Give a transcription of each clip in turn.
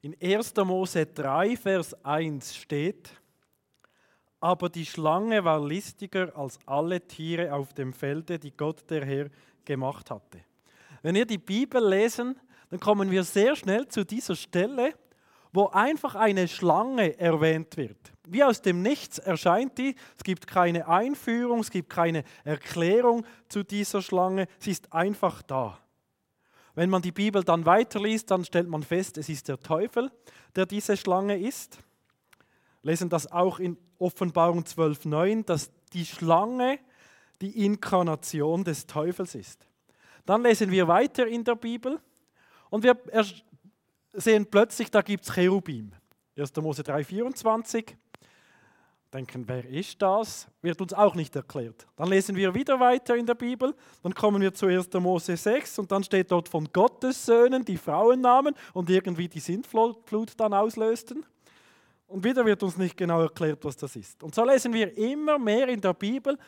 In 1. Mose 3, Vers 1 steht, aber die Schlange war listiger als alle Tiere auf dem Felde, die Gott der Herr gemacht hatte. Wenn wir die Bibel lesen, dann kommen wir sehr schnell zu dieser Stelle, wo einfach eine Schlange erwähnt wird. Wie aus dem Nichts erscheint die. Es gibt keine Einführung, es gibt keine Erklärung zu dieser Schlange. Sie ist einfach da. Wenn man die Bibel dann weiterliest, dann stellt man fest, es ist der Teufel, der diese Schlange ist. Lesen das auch in Offenbarung 12.9, dass die Schlange die Inkarnation des Teufels ist. Dann lesen wir weiter in der Bibel und wir sehen plötzlich, da gibt es Cherubim. 1. Mose 3,24. Denken, wer ist das? Wird uns auch nicht erklärt. Dann lesen wir wieder weiter in der Bibel. Dann kommen wir zu 1. Mose 6 und dann steht dort von Gottes Söhnen die Frauennamen und irgendwie die Sintflut dann auslösten. Und wieder wird uns nicht genau erklärt, was das ist. Und so lesen wir immer mehr in der Bibel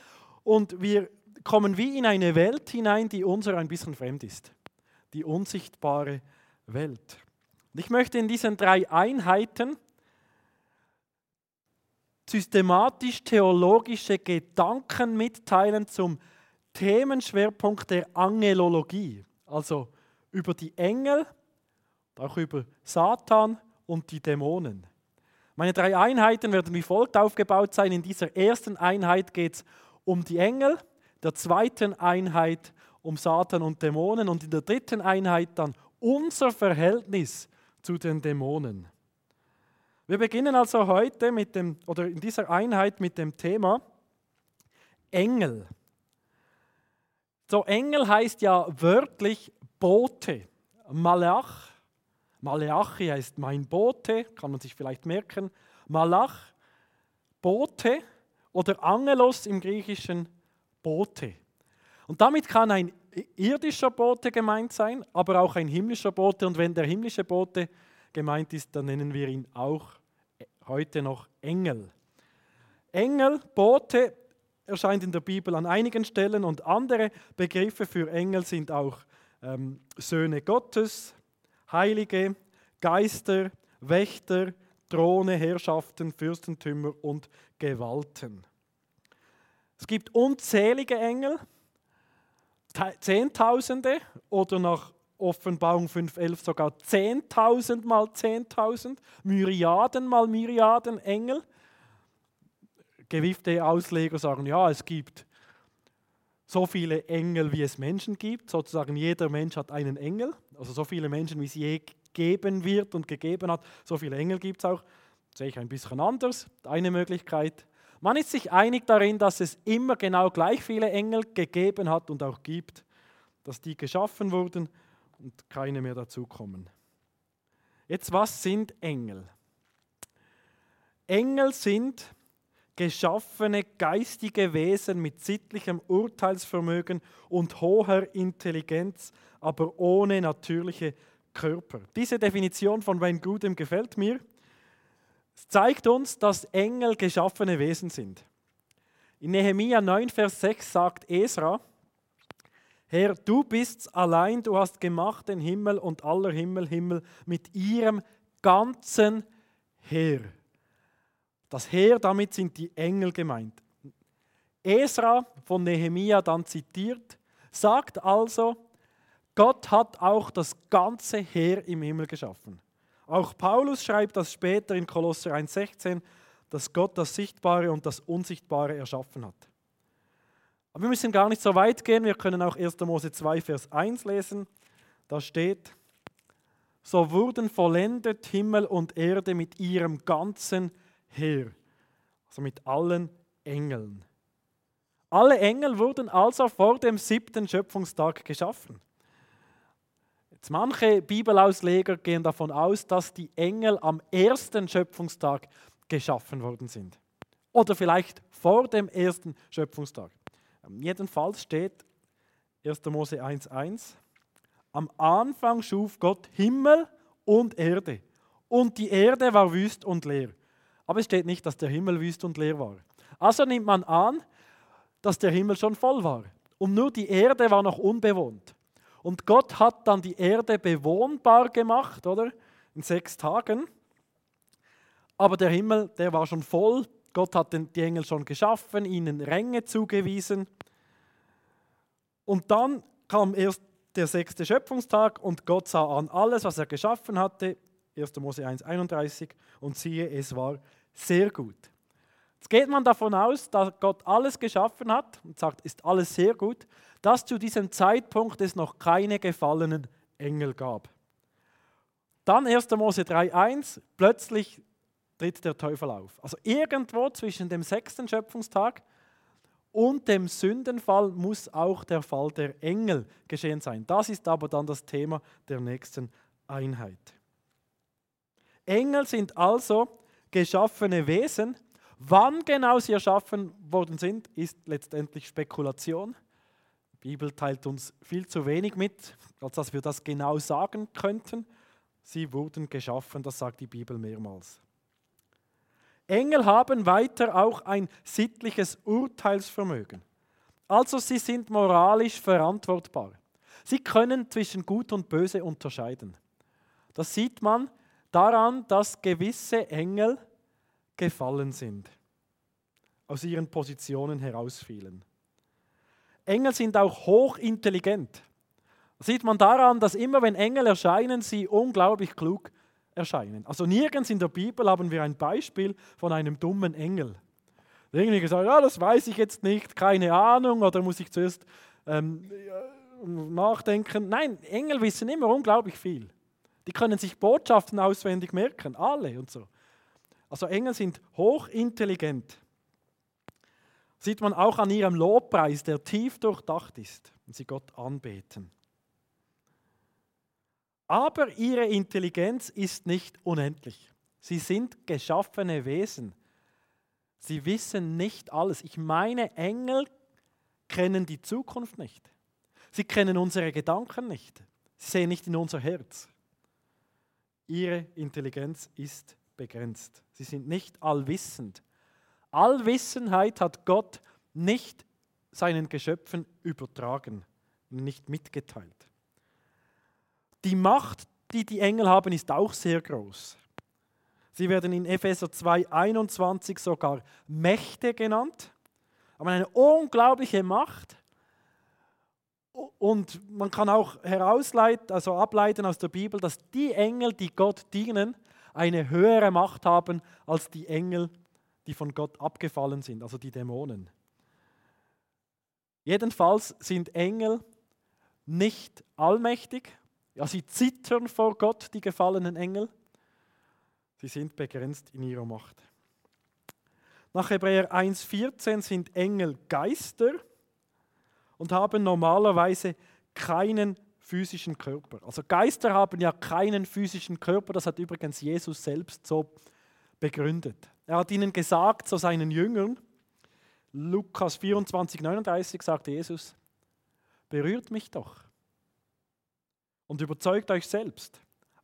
und wir kommen wie in eine Welt hinein, die unser ein bisschen fremd ist. Die unsichtbare Welt. Und ich möchte in diesen drei Einheiten systematisch theologische Gedanken mitteilen zum Themenschwerpunkt der Angelologie, also über die Engel, auch über Satan und die Dämonen. Meine drei Einheiten werden wie folgt aufgebaut sein. In dieser ersten Einheit geht es um die Engel, der zweiten Einheit um Satan und Dämonen und in der dritten Einheit dann unser Verhältnis zu den Dämonen. Wir beginnen also heute mit dem, oder in dieser Einheit mit dem Thema Engel. So, Engel heißt ja wörtlich Bote. Malach, Maleachi heißt mein Bote, kann man sich vielleicht merken. Malach, Bote oder Angelos im Griechischen Bote. Und damit kann ein irdischer Bote gemeint sein, aber auch ein himmlischer Bote. Und wenn der himmlische Bote gemeint ist, dann nennen wir ihn auch heute noch Engel. Engel, Bote erscheint in der Bibel an einigen Stellen und andere Begriffe für Engel sind auch ähm, Söhne Gottes, Heilige, Geister, Wächter, Throne, Herrschaften, Fürstentümer und Gewalten. Es gibt unzählige Engel, Zehntausende oder nach Offenbarung 5.11 sogar 10.000 mal 10.000, Myriaden mal Myriaden Engel. Gewiffte Ausleger sagen, ja, es gibt so viele Engel, wie es Menschen gibt. Sozusagen jeder Mensch hat einen Engel. Also so viele Menschen, wie es je geben wird und gegeben hat, so viele Engel gibt es auch. Das sehe ich ein bisschen anders. Eine Möglichkeit. Man ist sich einig darin, dass es immer genau gleich viele Engel gegeben hat und auch gibt, dass die geschaffen wurden und keine mehr dazukommen. Jetzt, was sind Engel? Engel sind geschaffene geistige Wesen mit sittlichem Urteilsvermögen und hoher Intelligenz, aber ohne natürliche Körper. Diese Definition von Wayne Grudem gefällt mir. Es zeigt uns, dass Engel geschaffene Wesen sind. In Nehemia 9, Vers 6 sagt Esra, Herr, du bist allein, du hast gemacht den Himmel und aller Himmel, Himmel mit ihrem ganzen Heer. Das Heer, damit sind die Engel gemeint. Esra von Nehemia dann zitiert, sagt also, Gott hat auch das ganze Heer im Himmel geschaffen. Auch Paulus schreibt das später in Kolosser 1,16, dass Gott das Sichtbare und das Unsichtbare erschaffen hat. Aber wir müssen gar nicht so weit gehen. Wir können auch 1. Mose 2, Vers 1 lesen. Da steht, so wurden vollendet Himmel und Erde mit ihrem ganzen Heer, also mit allen Engeln. Alle Engel wurden also vor dem siebten Schöpfungstag geschaffen. Jetzt manche Bibelausleger gehen davon aus, dass die Engel am ersten Schöpfungstag geschaffen worden sind. Oder vielleicht vor dem ersten Schöpfungstag. Jedenfalls steht 1. Mose 1,1: Am Anfang schuf Gott Himmel und Erde. Und die Erde war wüst und leer. Aber es steht nicht, dass der Himmel wüst und leer war. Also nimmt man an, dass der Himmel schon voll war. Und nur die Erde war noch unbewohnt. Und Gott hat dann die Erde bewohnbar gemacht, oder? in sechs Tagen. Aber der Himmel, der war schon voll. Gott hat die Engel schon geschaffen, ihnen Ränge zugewiesen. Und dann kam erst der sechste Schöpfungstag und Gott sah an alles, was er geschaffen hatte. 1. Mose 1, 31. Und siehe, es war sehr gut. Jetzt geht man davon aus, dass Gott alles geschaffen hat und sagt, ist alles sehr gut, dass zu diesem Zeitpunkt es noch keine gefallenen Engel gab. Dann 1. Mose 3,1, plötzlich tritt der Teufel auf. Also irgendwo zwischen dem sechsten Schöpfungstag und dem Sündenfall muss auch der Fall der Engel geschehen sein. Das ist aber dann das Thema der nächsten Einheit. Engel sind also geschaffene Wesen. Wann genau sie erschaffen worden sind, ist letztendlich Spekulation. Die Bibel teilt uns viel zu wenig mit, als dass wir das genau sagen könnten. Sie wurden geschaffen, das sagt die Bibel mehrmals. Engel haben weiter auch ein sittliches Urteilsvermögen. Also sie sind moralisch verantwortbar. Sie können zwischen Gut und Böse unterscheiden. Das sieht man daran, dass gewisse Engel gefallen sind, aus ihren Positionen herausfielen. Engel sind auch hochintelligent. Das sieht man daran, dass immer wenn Engel erscheinen, sie unglaublich klug erscheinen. Also nirgends in der Bibel haben wir ein Beispiel von einem dummen Engel. Irgendwie gesagt, ja, das weiß ich jetzt nicht, keine Ahnung, oder muss ich zuerst ähm, nachdenken. Nein, Engel wissen immer unglaublich viel. Die können sich Botschaften auswendig merken, alle und so. Also Engel sind hochintelligent. Sieht man auch an ihrem Lobpreis, der tief durchdacht ist, wenn sie Gott anbeten. Aber ihre Intelligenz ist nicht unendlich. Sie sind geschaffene Wesen. Sie wissen nicht alles. Ich meine, Engel kennen die Zukunft nicht. Sie kennen unsere Gedanken nicht. Sie sehen nicht in unser Herz. Ihre Intelligenz ist begrenzt. Sie sind nicht allwissend. Allwissenheit hat Gott nicht seinen Geschöpfen übertragen, nicht mitgeteilt. Die Macht, die die Engel haben, ist auch sehr groß. Sie werden in Epheser 2,21 sogar Mächte genannt, aber eine unglaubliche Macht. Und man kann auch herausleiten, also ableiten aus der Bibel, dass die Engel, die Gott dienen, eine höhere Macht haben als die Engel, die von Gott abgefallen sind, also die Dämonen. Jedenfalls sind Engel nicht allmächtig, ja, sie zittern vor Gott, die gefallenen Engel. Sie sind begrenzt in ihrer Macht. Nach Hebräer 1,14 sind Engel Geister und haben normalerweise keinen physischen Körper. Also Geister haben ja keinen physischen Körper, das hat übrigens Jesus selbst so begründet. Er hat ihnen gesagt, zu seinen Jüngern, Lukas 24, 39 sagte Jesus, berührt mich doch und überzeugt euch selbst.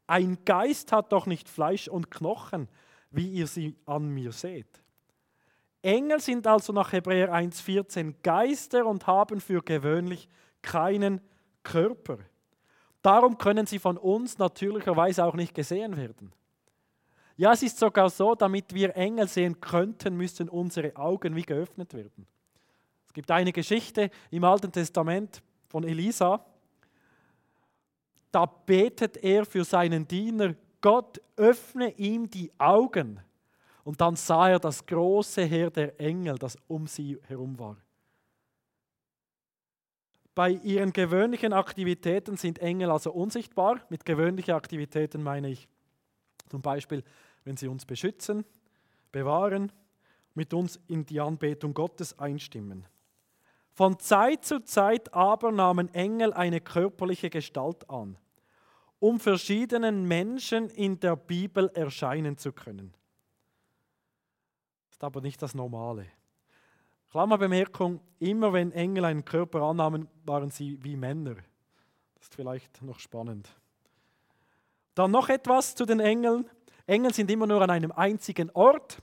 Ein Geist hat doch nicht Fleisch und Knochen, wie ihr sie an mir seht. Engel sind also nach Hebräer 1,14 Geister und haben für gewöhnlich keinen Körper. Darum können sie von uns natürlicherweise auch nicht gesehen werden. Ja, es ist sogar so, damit wir Engel sehen könnten, müssten unsere Augen wie geöffnet werden. Es gibt eine Geschichte im Alten Testament von Elisa, da betet er für seinen Diener, Gott öffne ihm die Augen. Und dann sah er das große Heer der Engel, das um sie herum war. Bei ihren gewöhnlichen Aktivitäten sind Engel also unsichtbar. Mit gewöhnlichen Aktivitäten meine ich zum Beispiel, wenn sie uns beschützen, bewahren, mit uns in die Anbetung Gottes einstimmen. Von Zeit zu Zeit aber nahmen Engel eine körperliche Gestalt an um verschiedenen Menschen in der Bibel erscheinen zu können. Das ist aber nicht das Normale. Klammerbemerkung, immer wenn Engel einen Körper annahmen, waren sie wie Männer. Das ist vielleicht noch spannend. Dann noch etwas zu den Engeln. Engel sind immer nur an einem einzigen Ort.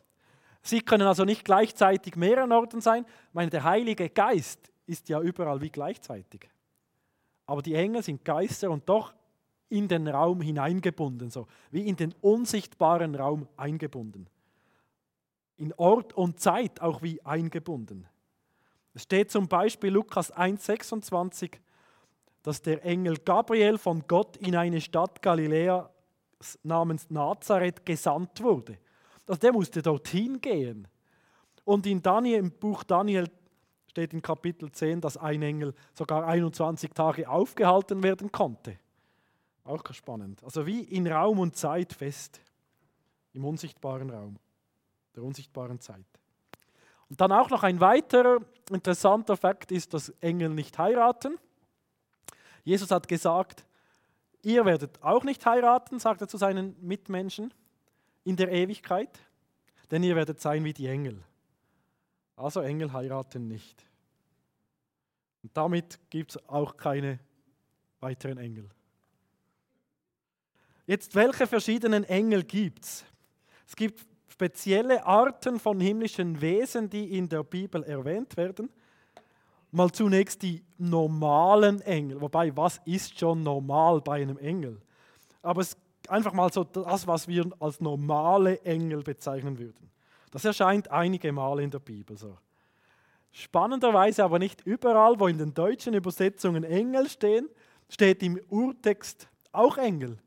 Sie können also nicht gleichzeitig mehreren Orten sein. Ich meine, der Heilige Geist ist ja überall wie gleichzeitig. Aber die Engel sind Geister und doch in den Raum hineingebunden, so wie in den unsichtbaren Raum eingebunden. In Ort und Zeit auch wie eingebunden. Es steht zum Beispiel Lukas 1,26, dass der Engel Gabriel von Gott in eine Stadt Galiläa namens Nazareth gesandt wurde. Also der musste dorthin gehen. Und in Daniel, im Buch Daniel steht in Kapitel 10, dass ein Engel sogar 21 Tage aufgehalten werden konnte. Auch spannend. Also wie in Raum und Zeit fest. Im unsichtbaren Raum, der unsichtbaren Zeit. Und dann auch noch ein weiterer interessanter Fakt ist, dass Engel nicht heiraten. Jesus hat gesagt, ihr werdet auch nicht heiraten, sagt er zu seinen Mitmenschen in der Ewigkeit, denn ihr werdet sein wie die Engel. Also Engel heiraten nicht. Und damit gibt es auch keine weiteren Engel. Jetzt, welche verschiedenen Engel gibt es? Es gibt spezielle Arten von himmlischen Wesen, die in der Bibel erwähnt werden. Mal zunächst die normalen Engel. Wobei, was ist schon normal bei einem Engel? Aber es einfach mal so das, was wir als normale Engel bezeichnen würden. Das erscheint einige Male in der Bibel so. Spannenderweise aber nicht überall, wo in den deutschen Übersetzungen Engel stehen, steht im Urtext auch Engel.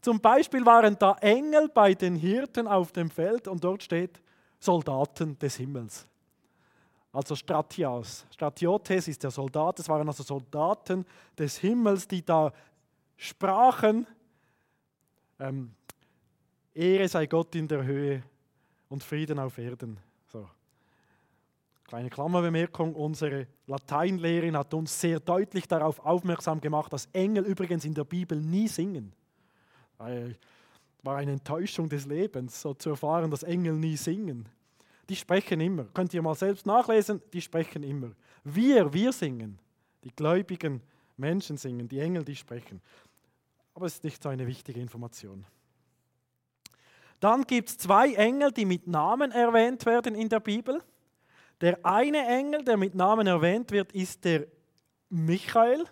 Zum Beispiel waren da Engel bei den Hirten auf dem Feld und dort steht Soldaten des Himmels. Also Stratios. Stratiotes ist der Soldat, es waren also Soldaten des Himmels, die da sprachen, ähm, Ehre sei Gott in der Höhe und Frieden auf Erden. So. Kleine Klammerbemerkung, unsere Lateinlehrerin hat uns sehr deutlich darauf aufmerksam gemacht, dass Engel übrigens in der Bibel nie singen. War eine Enttäuschung des Lebens, so zu erfahren, dass Engel nie singen. Die sprechen immer. Könnt ihr mal selbst nachlesen, die sprechen immer. Wir, wir singen. Die gläubigen Menschen singen, die Engel, die sprechen. Aber es ist nicht so eine wichtige Information. Dann gibt es zwei Engel, die mit Namen erwähnt werden in der Bibel. Der eine Engel, der mit Namen erwähnt wird, ist der Michael.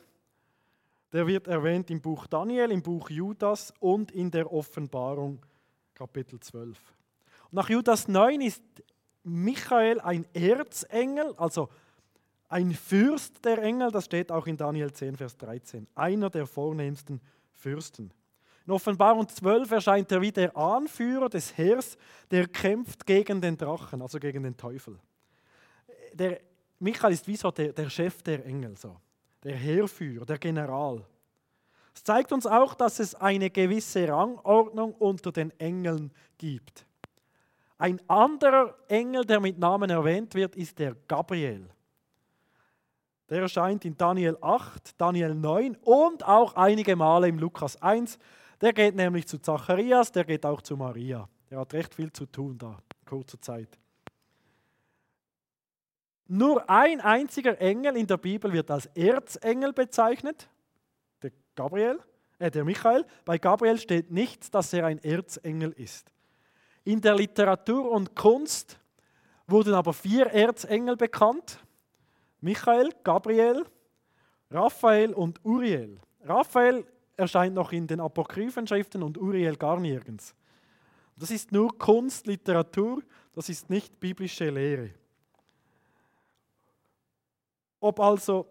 Der wird erwähnt im Buch Daniel, im Buch Judas und in der Offenbarung Kapitel 12. Und nach Judas 9 ist Michael ein Erzengel, also ein Fürst der Engel, das steht auch in Daniel 10, Vers 13, einer der vornehmsten Fürsten. In Offenbarung 12 erscheint er wie der Anführer des Heers, der kämpft gegen den Drachen, also gegen den Teufel. Der Michael ist wie so der, der Chef der Engel, so. der Heerführer, der General. Es zeigt uns auch, dass es eine gewisse Rangordnung unter den Engeln gibt. Ein anderer Engel, der mit Namen erwähnt wird, ist der Gabriel. Der erscheint in Daniel 8, Daniel 9 und auch einige Male im Lukas 1. Der geht nämlich zu Zacharias, der geht auch zu Maria. Der hat recht viel zu tun da, in kurzer Zeit. Nur ein einziger Engel in der Bibel wird als Erzengel bezeichnet, der Gabriel, äh, der Michael. Bei Gabriel steht nichts, dass er ein Erzengel ist. In der Literatur und Kunst wurden aber vier Erzengel bekannt. Michael, Gabriel, Raphael und Uriel. Raphael erscheint noch in den apokryphen Schriften und Uriel gar nirgends. Das ist nur Kunst, Literatur, das ist nicht biblische Lehre. Ob also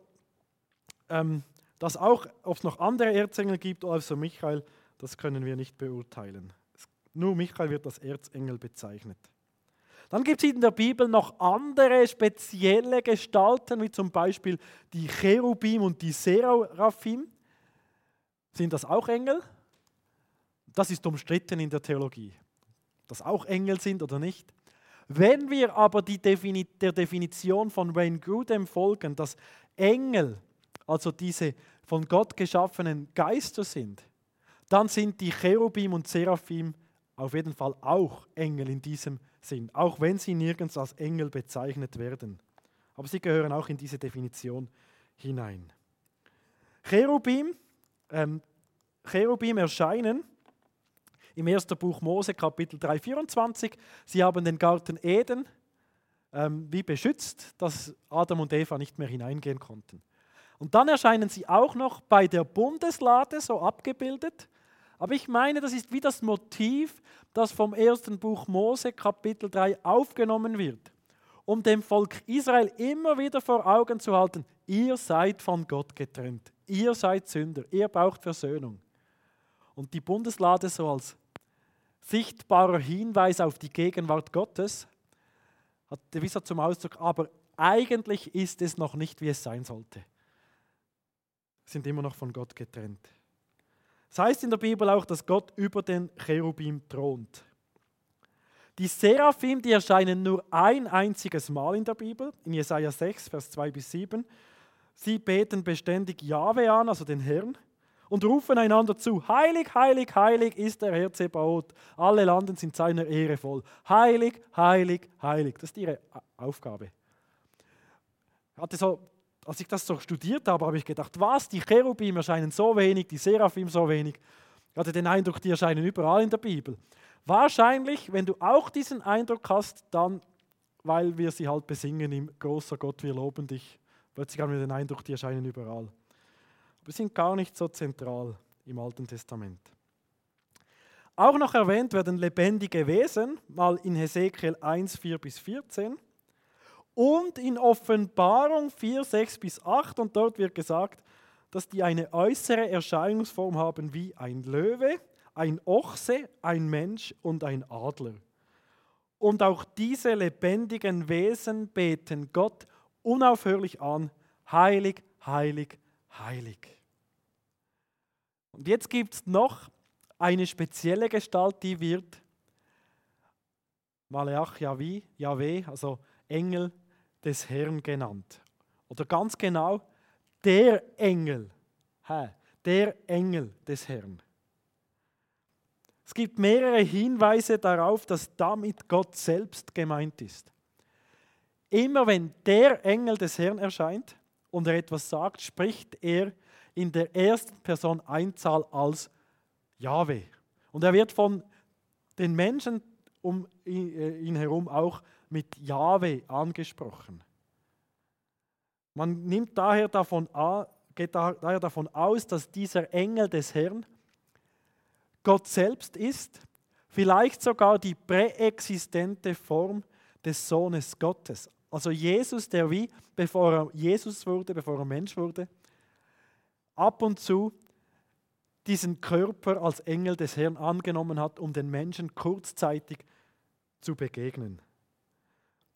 ähm, das auch, ob es noch andere Erzengel gibt, also Michael, das können wir nicht beurteilen. Nur Michael wird als Erzengel bezeichnet. Dann gibt es in der Bibel noch andere spezielle Gestalten, wie zum Beispiel die Cherubim und die Seraphim. Sind das auch Engel? Das ist umstritten in der Theologie, dass auch Engel sind oder nicht. Wenn wir aber Defini der Definition von Wayne Grudem folgen, dass Engel, also diese von Gott geschaffenen Geister sind, dann sind die Cherubim und Seraphim auf jeden Fall auch Engel in diesem sind, auch wenn sie nirgends als Engel bezeichnet werden. Aber sie gehören auch in diese Definition hinein. Cherubim, ähm, Cherubim erscheinen im ersten Buch Mose, Kapitel 3, 24. Sie haben den Garten Eden ähm, wie beschützt, dass Adam und Eva nicht mehr hineingehen konnten. Und dann erscheinen sie auch noch bei der Bundeslade so abgebildet. Aber ich meine, das ist wie das Motiv, das vom ersten Buch Mose Kapitel 3 aufgenommen wird, um dem Volk Israel immer wieder vor Augen zu halten, ihr seid von Gott getrennt, ihr seid Sünder, ihr braucht Versöhnung. Und die Bundeslade so als sichtbarer Hinweis auf die Gegenwart Gottes hat der Wieser zum Ausdruck, aber eigentlich ist es noch nicht, wie es sein sollte. Sind immer noch von Gott getrennt. Es das heißt in der Bibel auch, dass Gott über den Cherubim thront. Die Seraphim, die erscheinen nur ein einziges Mal in der Bibel, in Jesaja 6, Vers 2 bis 7. Sie beten beständig Jahwe an, also den Herrn, und rufen einander zu: Heilig, heilig, heilig ist der Herr Zebaoth. Alle Landen sind seiner Ehre voll. Heilig, heilig, heilig. Das ist ihre Aufgabe. Hatte so als ich das so studiert habe, habe ich gedacht, was, die Cherubim erscheinen so wenig, die Seraphim so wenig. Ich hatte den Eindruck, die erscheinen überall in der Bibel. Wahrscheinlich, wenn du auch diesen Eindruck hast, dann, weil wir sie halt besingen im Großer Gott, wir loben dich. Plötzlich haben wir den Eindruck, die erscheinen überall. Aber sind gar nicht so zentral im Alten Testament. Auch noch erwähnt werden lebendige Wesen, mal in Hesekiel 1, 4 bis 14 und in Offenbarung 4, 6 bis 8. Und dort wird gesagt, dass die eine äußere Erscheinungsform haben wie ein Löwe, ein Ochse, ein Mensch und ein Adler. Und auch diese lebendigen Wesen beten Gott unaufhörlich an, heilig, heilig, heilig. Und jetzt gibt es noch eine spezielle Gestalt, die wird Maleach Yahweh, also Engel des Herrn genannt. Oder ganz genau, der Engel. Der Engel des Herrn. Es gibt mehrere Hinweise darauf, dass damit Gott selbst gemeint ist. Immer wenn der Engel des Herrn erscheint und er etwas sagt, spricht er in der ersten Person Einzahl als Jahwe. Und er wird von den Menschen um ihn herum auch mit Jahwe angesprochen. Man nimmt daher davon, geht daher davon aus, dass dieser Engel des Herrn Gott selbst ist, vielleicht sogar die präexistente Form des Sohnes Gottes. Also Jesus, der wie, bevor er Jesus wurde, bevor er Mensch wurde, ab und zu diesen Körper als Engel des Herrn angenommen hat, um den Menschen kurzzeitig zu begegnen.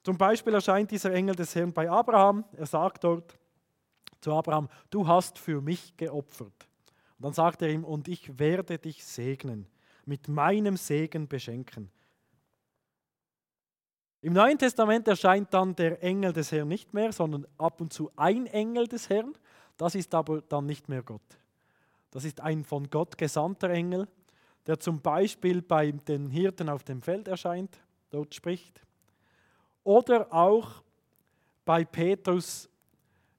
Zum Beispiel erscheint dieser Engel des Herrn bei Abraham. Er sagt dort zu Abraham, du hast für mich geopfert. Und dann sagt er ihm, und ich werde dich segnen, mit meinem Segen beschenken. Im Neuen Testament erscheint dann der Engel des Herrn nicht mehr, sondern ab und zu ein Engel des Herrn. Das ist aber dann nicht mehr Gott. Das ist ein von Gott gesandter Engel, der zum Beispiel bei den Hirten auf dem Feld erscheint, dort spricht. Oder auch bei Petrus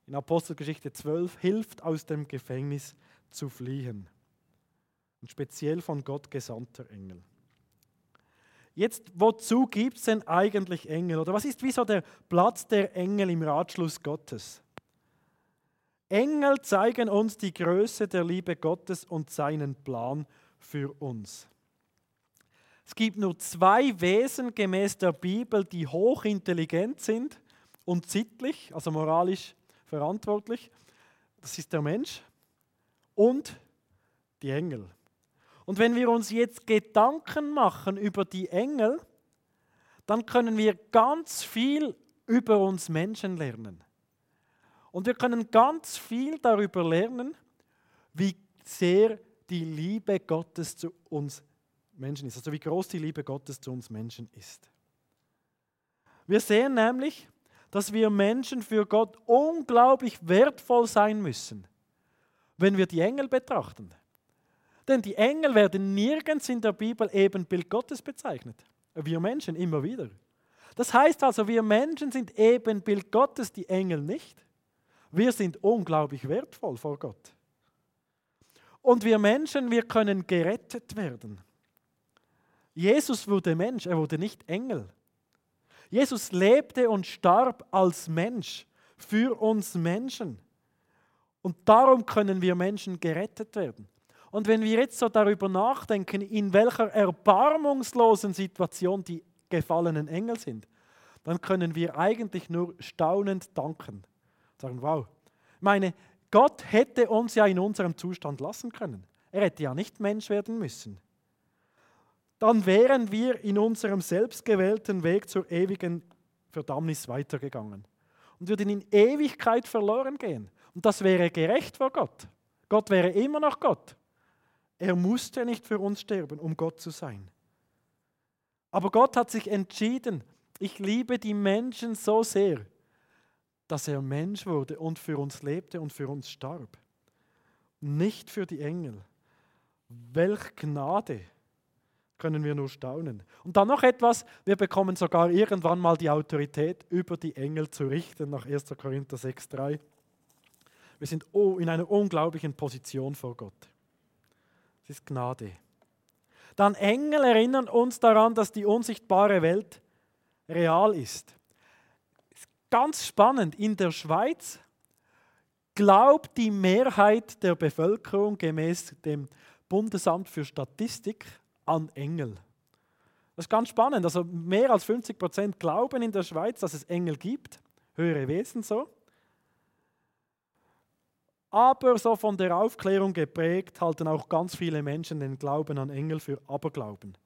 in Apostelgeschichte 12 hilft aus dem Gefängnis zu fliehen. Und speziell von Gott gesandter Engel. Jetzt, wozu gibt es denn eigentlich Engel? Oder was ist wieso der Platz der Engel im Ratschluss Gottes? Engel zeigen uns die Größe der Liebe Gottes und seinen Plan für uns. Es gibt nur zwei Wesen gemäß der Bibel, die hochintelligent sind und sittlich, also moralisch verantwortlich. Das ist der Mensch und die Engel. Und wenn wir uns jetzt Gedanken machen über die Engel, dann können wir ganz viel über uns Menschen lernen. Und wir können ganz viel darüber lernen, wie sehr die Liebe Gottes zu uns Menschen ist, also wie groß die Liebe Gottes zu uns Menschen ist. Wir sehen nämlich, dass wir Menschen für Gott unglaublich wertvoll sein müssen, wenn wir die Engel betrachten. Denn die Engel werden nirgends in der Bibel eben Bild Gottes bezeichnet. Wir Menschen immer wieder. Das heißt also, wir Menschen sind eben Bild Gottes, die Engel nicht. Wir sind unglaublich wertvoll vor Gott. Und wir Menschen, wir können gerettet werden. Jesus wurde Mensch, er wurde nicht Engel. Jesus lebte und starb als Mensch für uns Menschen. Und darum können wir Menschen gerettet werden. Und wenn wir jetzt so darüber nachdenken, in welcher erbarmungslosen Situation die gefallenen Engel sind, dann können wir eigentlich nur staunend danken. Sagen, wow. Ich meine, Gott hätte uns ja in unserem Zustand lassen können. Er hätte ja nicht Mensch werden müssen. Dann wären wir in unserem selbstgewählten Weg zur ewigen Verdammnis weitergegangen und würden in Ewigkeit verloren gehen. Und das wäre gerecht vor Gott. Gott wäre immer noch Gott. Er musste nicht für uns sterben, um Gott zu sein. Aber Gott hat sich entschieden, ich liebe die Menschen so sehr, dass er Mensch wurde und für uns lebte und für uns starb. Nicht für die Engel. Welch Gnade können wir nur staunen. Und dann noch etwas, wir bekommen sogar irgendwann mal die Autorität, über die Engel zu richten, nach 1. Korinther 6.3. Wir sind in einer unglaublichen Position vor Gott. Es ist Gnade. Dann Engel erinnern uns daran, dass die unsichtbare Welt real ist. ist ganz spannend, in der Schweiz glaubt die Mehrheit der Bevölkerung gemäß dem Bundesamt für Statistik an Engel. Das ist ganz spannend. Also mehr als 50 Prozent glauben in der Schweiz, dass es Engel gibt, höhere Wesen so. Aber so von der Aufklärung geprägt halten auch ganz viele Menschen den Glauben an Engel für Aberglauben.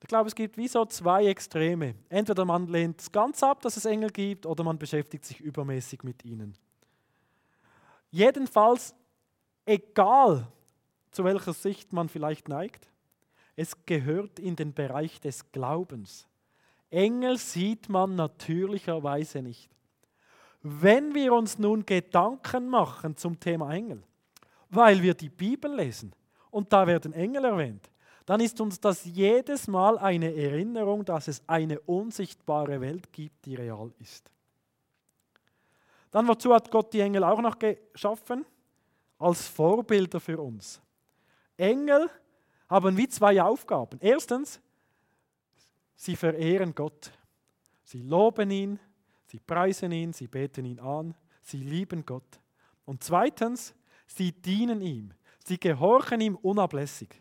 Ich glaube, es gibt wie so zwei Extreme. Entweder man lehnt es ganz ab, dass es Engel gibt, oder man beschäftigt sich übermäßig mit ihnen. Jedenfalls, egal zu welcher Sicht man vielleicht neigt, es gehört in den Bereich des Glaubens. Engel sieht man natürlicherweise nicht. Wenn wir uns nun Gedanken machen zum Thema Engel, weil wir die Bibel lesen und da werden Engel erwähnt, dann ist uns das jedes Mal eine Erinnerung, dass es eine unsichtbare Welt gibt, die real ist. Dann wozu hat Gott die Engel auch noch geschaffen? Als Vorbilder für uns. Engel haben wie zwei Aufgaben. Erstens, sie verehren Gott. Sie loben ihn, sie preisen ihn, sie beten ihn an, sie lieben Gott. Und zweitens, sie dienen ihm. Sie gehorchen ihm unablässig.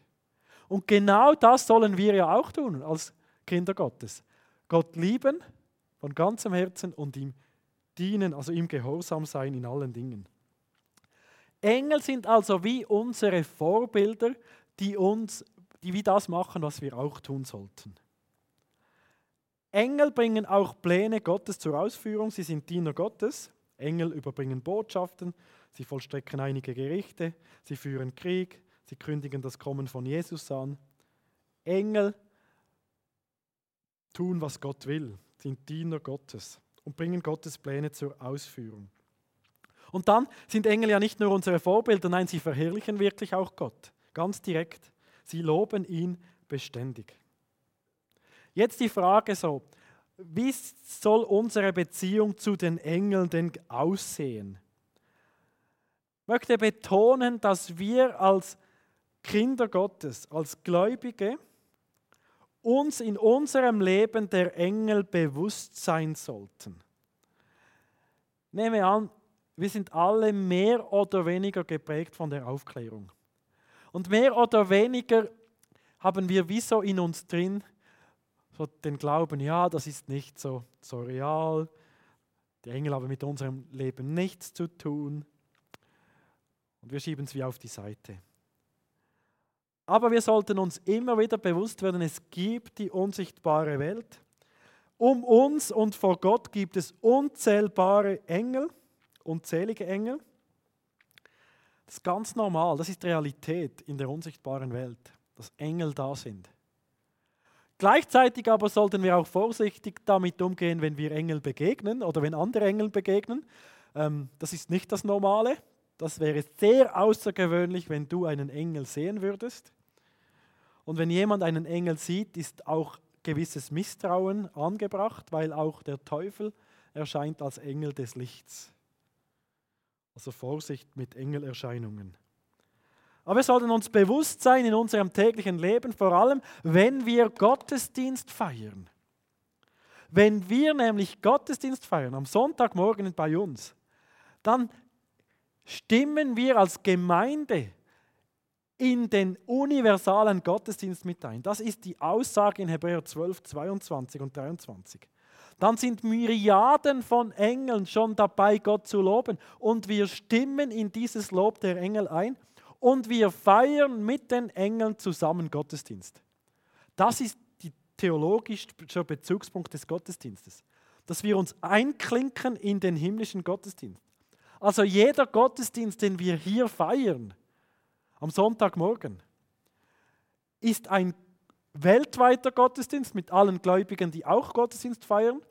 Und genau das sollen wir ja auch tun als Kinder Gottes. Gott lieben von ganzem Herzen und ihm dienen, also ihm gehorsam sein in allen Dingen. Engel sind also wie unsere Vorbilder, die uns, die wie das machen, was wir auch tun sollten. Engel bringen auch Pläne Gottes zur Ausführung. Sie sind Diener Gottes. Engel überbringen Botschaften. Sie vollstrecken einige Gerichte. Sie führen Krieg. Sie kündigen das Kommen von Jesus an. Engel tun, was Gott will, sind Diener Gottes und bringen Gottes Pläne zur Ausführung. Und dann sind Engel ja nicht nur unsere Vorbilder, nein, sie verherrlichen wirklich auch Gott, ganz direkt. Sie loben ihn beständig. Jetzt die Frage so, wie soll unsere Beziehung zu den Engeln denn aussehen? Ich möchte betonen, dass wir als Kinder Gottes, als Gläubige, uns in unserem Leben der Engel bewusst sein sollten. Nehme an, wir sind alle mehr oder weniger geprägt von der Aufklärung. Und mehr oder weniger haben wir wie so in uns drin so den Glauben, ja, das ist nicht so, so real, die Engel haben mit unserem Leben nichts zu tun. Und wir schieben es wie auf die Seite. Aber wir sollten uns immer wieder bewusst werden, es gibt die unsichtbare Welt. Um uns und vor Gott gibt es unzählbare Engel, unzählige Engel. Das ist ganz normal, das ist Realität in der unsichtbaren Welt, dass Engel da sind. Gleichzeitig aber sollten wir auch vorsichtig damit umgehen, wenn wir Engel begegnen oder wenn andere Engel begegnen. Ähm, das ist nicht das Normale. Das wäre sehr außergewöhnlich, wenn du einen Engel sehen würdest. Und wenn jemand einen Engel sieht, ist auch gewisses Misstrauen angebracht, weil auch der Teufel erscheint als Engel des Lichts. Also Vorsicht mit Engelerscheinungen. Aber wir sollten uns bewusst sein in unserem täglichen Leben, vor allem wenn wir Gottesdienst feiern. Wenn wir nämlich Gottesdienst feiern, am Sonntagmorgen bei uns, dann stimmen wir als Gemeinde in den universalen Gottesdienst mit ein. Das ist die Aussage in Hebräer 12, 22 und 23. Dann sind Myriaden von Engeln schon dabei, Gott zu loben. Und wir stimmen in dieses Lob der Engel ein und wir feiern mit den Engeln zusammen Gottesdienst. Das ist der theologische Bezugspunkt des Gottesdienstes, dass wir uns einklinken in den himmlischen Gottesdienst. Also jeder Gottesdienst, den wir hier feiern, am Sonntagmorgen, ist ein weltweiter Gottesdienst mit allen Gläubigen, die auch Gottesdienst feiern,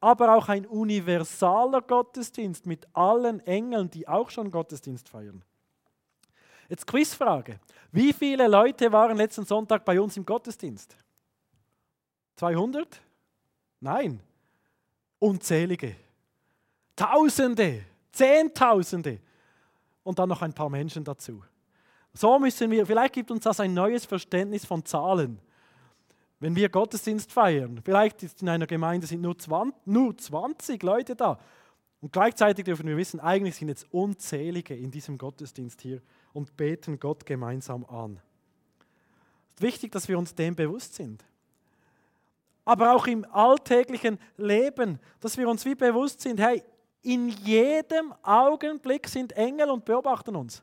aber auch ein universaler Gottesdienst mit allen Engeln, die auch schon Gottesdienst feiern. Jetzt Quizfrage. Wie viele Leute waren letzten Sonntag bei uns im Gottesdienst? 200? Nein. Unzählige. Tausende. Zehntausende. Und dann noch ein paar Menschen dazu. So müssen wir, vielleicht gibt uns das ein neues Verständnis von Zahlen. Wenn wir Gottesdienst feiern, vielleicht ist in einer Gemeinde sind nur 20, nur 20 Leute da. Und gleichzeitig dürfen wir wissen, eigentlich sind jetzt unzählige in diesem Gottesdienst hier und beten Gott gemeinsam an. Es ist wichtig, dass wir uns dem bewusst sind. Aber auch im alltäglichen Leben, dass wir uns wie bewusst sind, hey, in jedem Augenblick sind Engel und beobachten uns.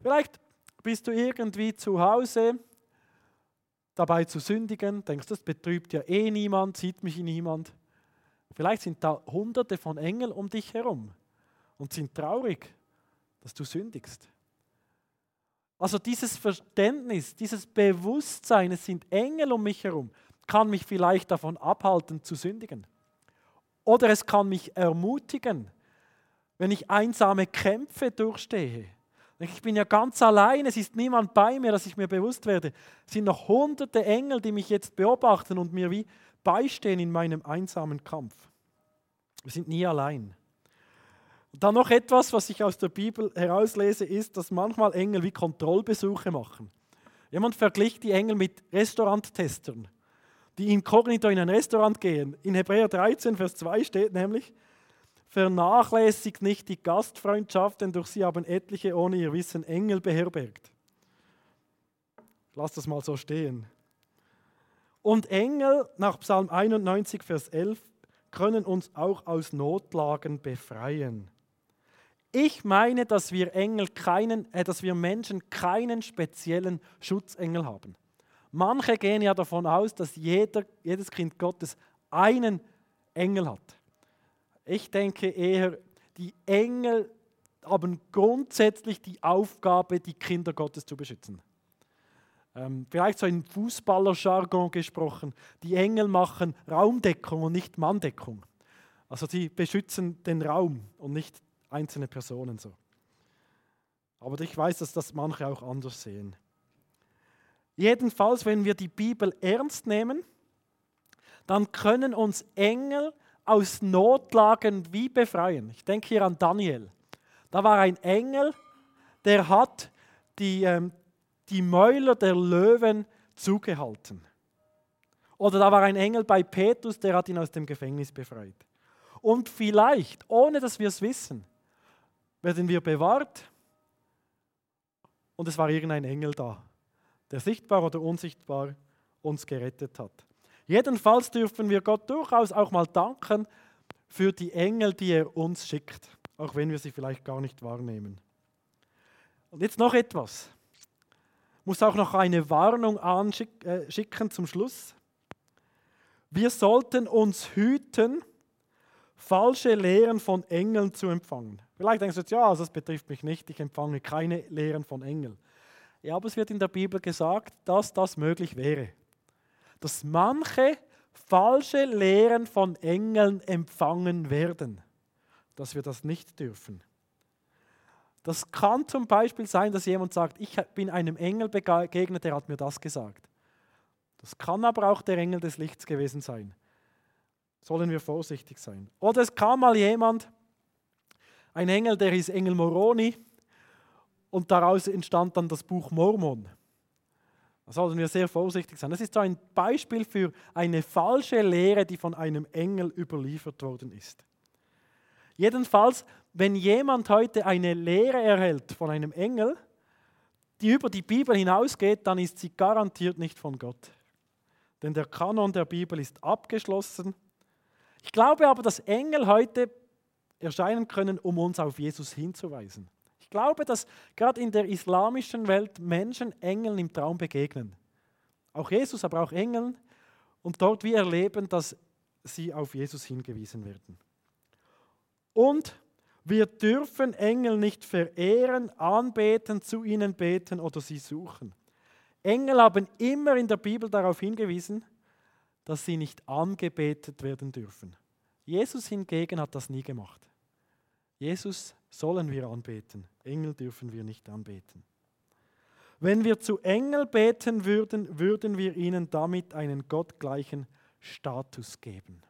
Vielleicht bist du irgendwie zu Hause dabei zu sündigen, denkst, das betrübt ja eh niemand, sieht mich niemand. Vielleicht sind da hunderte von Engeln um dich herum und sind traurig, dass du sündigst. Also dieses Verständnis, dieses Bewusstsein, es sind Engel um mich herum, kann mich vielleicht davon abhalten zu sündigen. Oder es kann mich ermutigen, wenn ich einsame Kämpfe durchstehe ich bin ja ganz allein, es ist niemand bei mir, dass ich mir bewusst werde. Es sind noch hunderte Engel, die mich jetzt beobachten und mir wie beistehen in meinem einsamen Kampf. Wir sind nie allein. Und dann noch etwas, was ich aus der Bibel herauslese, ist, dass manchmal Engel wie Kontrollbesuche machen. Jemand verglich die Engel mit Restauranttestern, die inkognito in ein Restaurant gehen. In Hebräer 13, Vers 2 steht nämlich, Vernachlässigt nicht die Gastfreundschaft, denn durch sie haben etliche ohne ihr Wissen Engel beherbergt. Lass das mal so stehen. Und Engel, nach Psalm 91, Vers 11, können uns auch aus Notlagen befreien. Ich meine, dass wir Engel keinen, äh, dass wir Menschen keinen speziellen Schutzengel haben. Manche gehen ja davon aus, dass jeder, jedes Kind Gottes einen Engel hat. Ich denke eher, die Engel haben grundsätzlich die Aufgabe, die Kinder Gottes zu beschützen. Ähm, vielleicht so in Fußballerjargon gesprochen, die Engel machen Raumdeckung und nicht Manndeckung. Also sie beschützen den Raum und nicht einzelne Personen so. Aber ich weiß, dass das manche auch anders sehen. Jedenfalls, wenn wir die Bibel ernst nehmen, dann können uns Engel aus Notlagen wie befreien. Ich denke hier an Daniel. Da war ein Engel, der hat die, ähm, die Mäuler der Löwen zugehalten. Oder da war ein Engel bei Petrus, der hat ihn aus dem Gefängnis befreit. Und vielleicht, ohne dass wir es wissen, werden wir bewahrt und es war irgendein Engel da, der sichtbar oder unsichtbar uns gerettet hat. Jedenfalls dürfen wir Gott durchaus auch mal danken für die Engel, die er uns schickt, auch wenn wir sie vielleicht gar nicht wahrnehmen. Und jetzt noch etwas. Ich muss auch noch eine Warnung anschicken äh, zum Schluss. Wir sollten uns hüten, falsche Lehren von Engeln zu empfangen. Vielleicht denkst du jetzt, ja, also das betrifft mich nicht, ich empfange keine Lehren von Engeln. Ja, aber es wird in der Bibel gesagt, dass das möglich wäre dass manche falsche Lehren von Engeln empfangen werden, dass wir das nicht dürfen. Das kann zum Beispiel sein, dass jemand sagt, ich bin einem Engel begegnet, der hat mir das gesagt. Das kann aber auch der Engel des Lichts gewesen sein. Sollen wir vorsichtig sein. Oder es kam mal jemand, ein Engel, der hieß Engel Moroni, und daraus entstand dann das Buch Mormon. Da sollten wir sehr vorsichtig sein. Das ist so ein Beispiel für eine falsche Lehre, die von einem Engel überliefert worden ist. Jedenfalls, wenn jemand heute eine Lehre erhält von einem Engel, die über die Bibel hinausgeht, dann ist sie garantiert nicht von Gott. Denn der Kanon der Bibel ist abgeschlossen. Ich glaube aber, dass Engel heute erscheinen können, um uns auf Jesus hinzuweisen. Ich glaube, dass gerade in der islamischen Welt Menschen Engeln im Traum begegnen. Auch Jesus, aber auch Engeln. Und dort wir erleben, dass sie auf Jesus hingewiesen werden. Und wir dürfen Engel nicht verehren, anbeten, zu ihnen beten oder sie suchen. Engel haben immer in der Bibel darauf hingewiesen, dass sie nicht angebetet werden dürfen. Jesus hingegen hat das nie gemacht. Jesus sollen wir anbeten, Engel dürfen wir nicht anbeten. Wenn wir zu Engel beten würden, würden wir ihnen damit einen gottgleichen Status geben.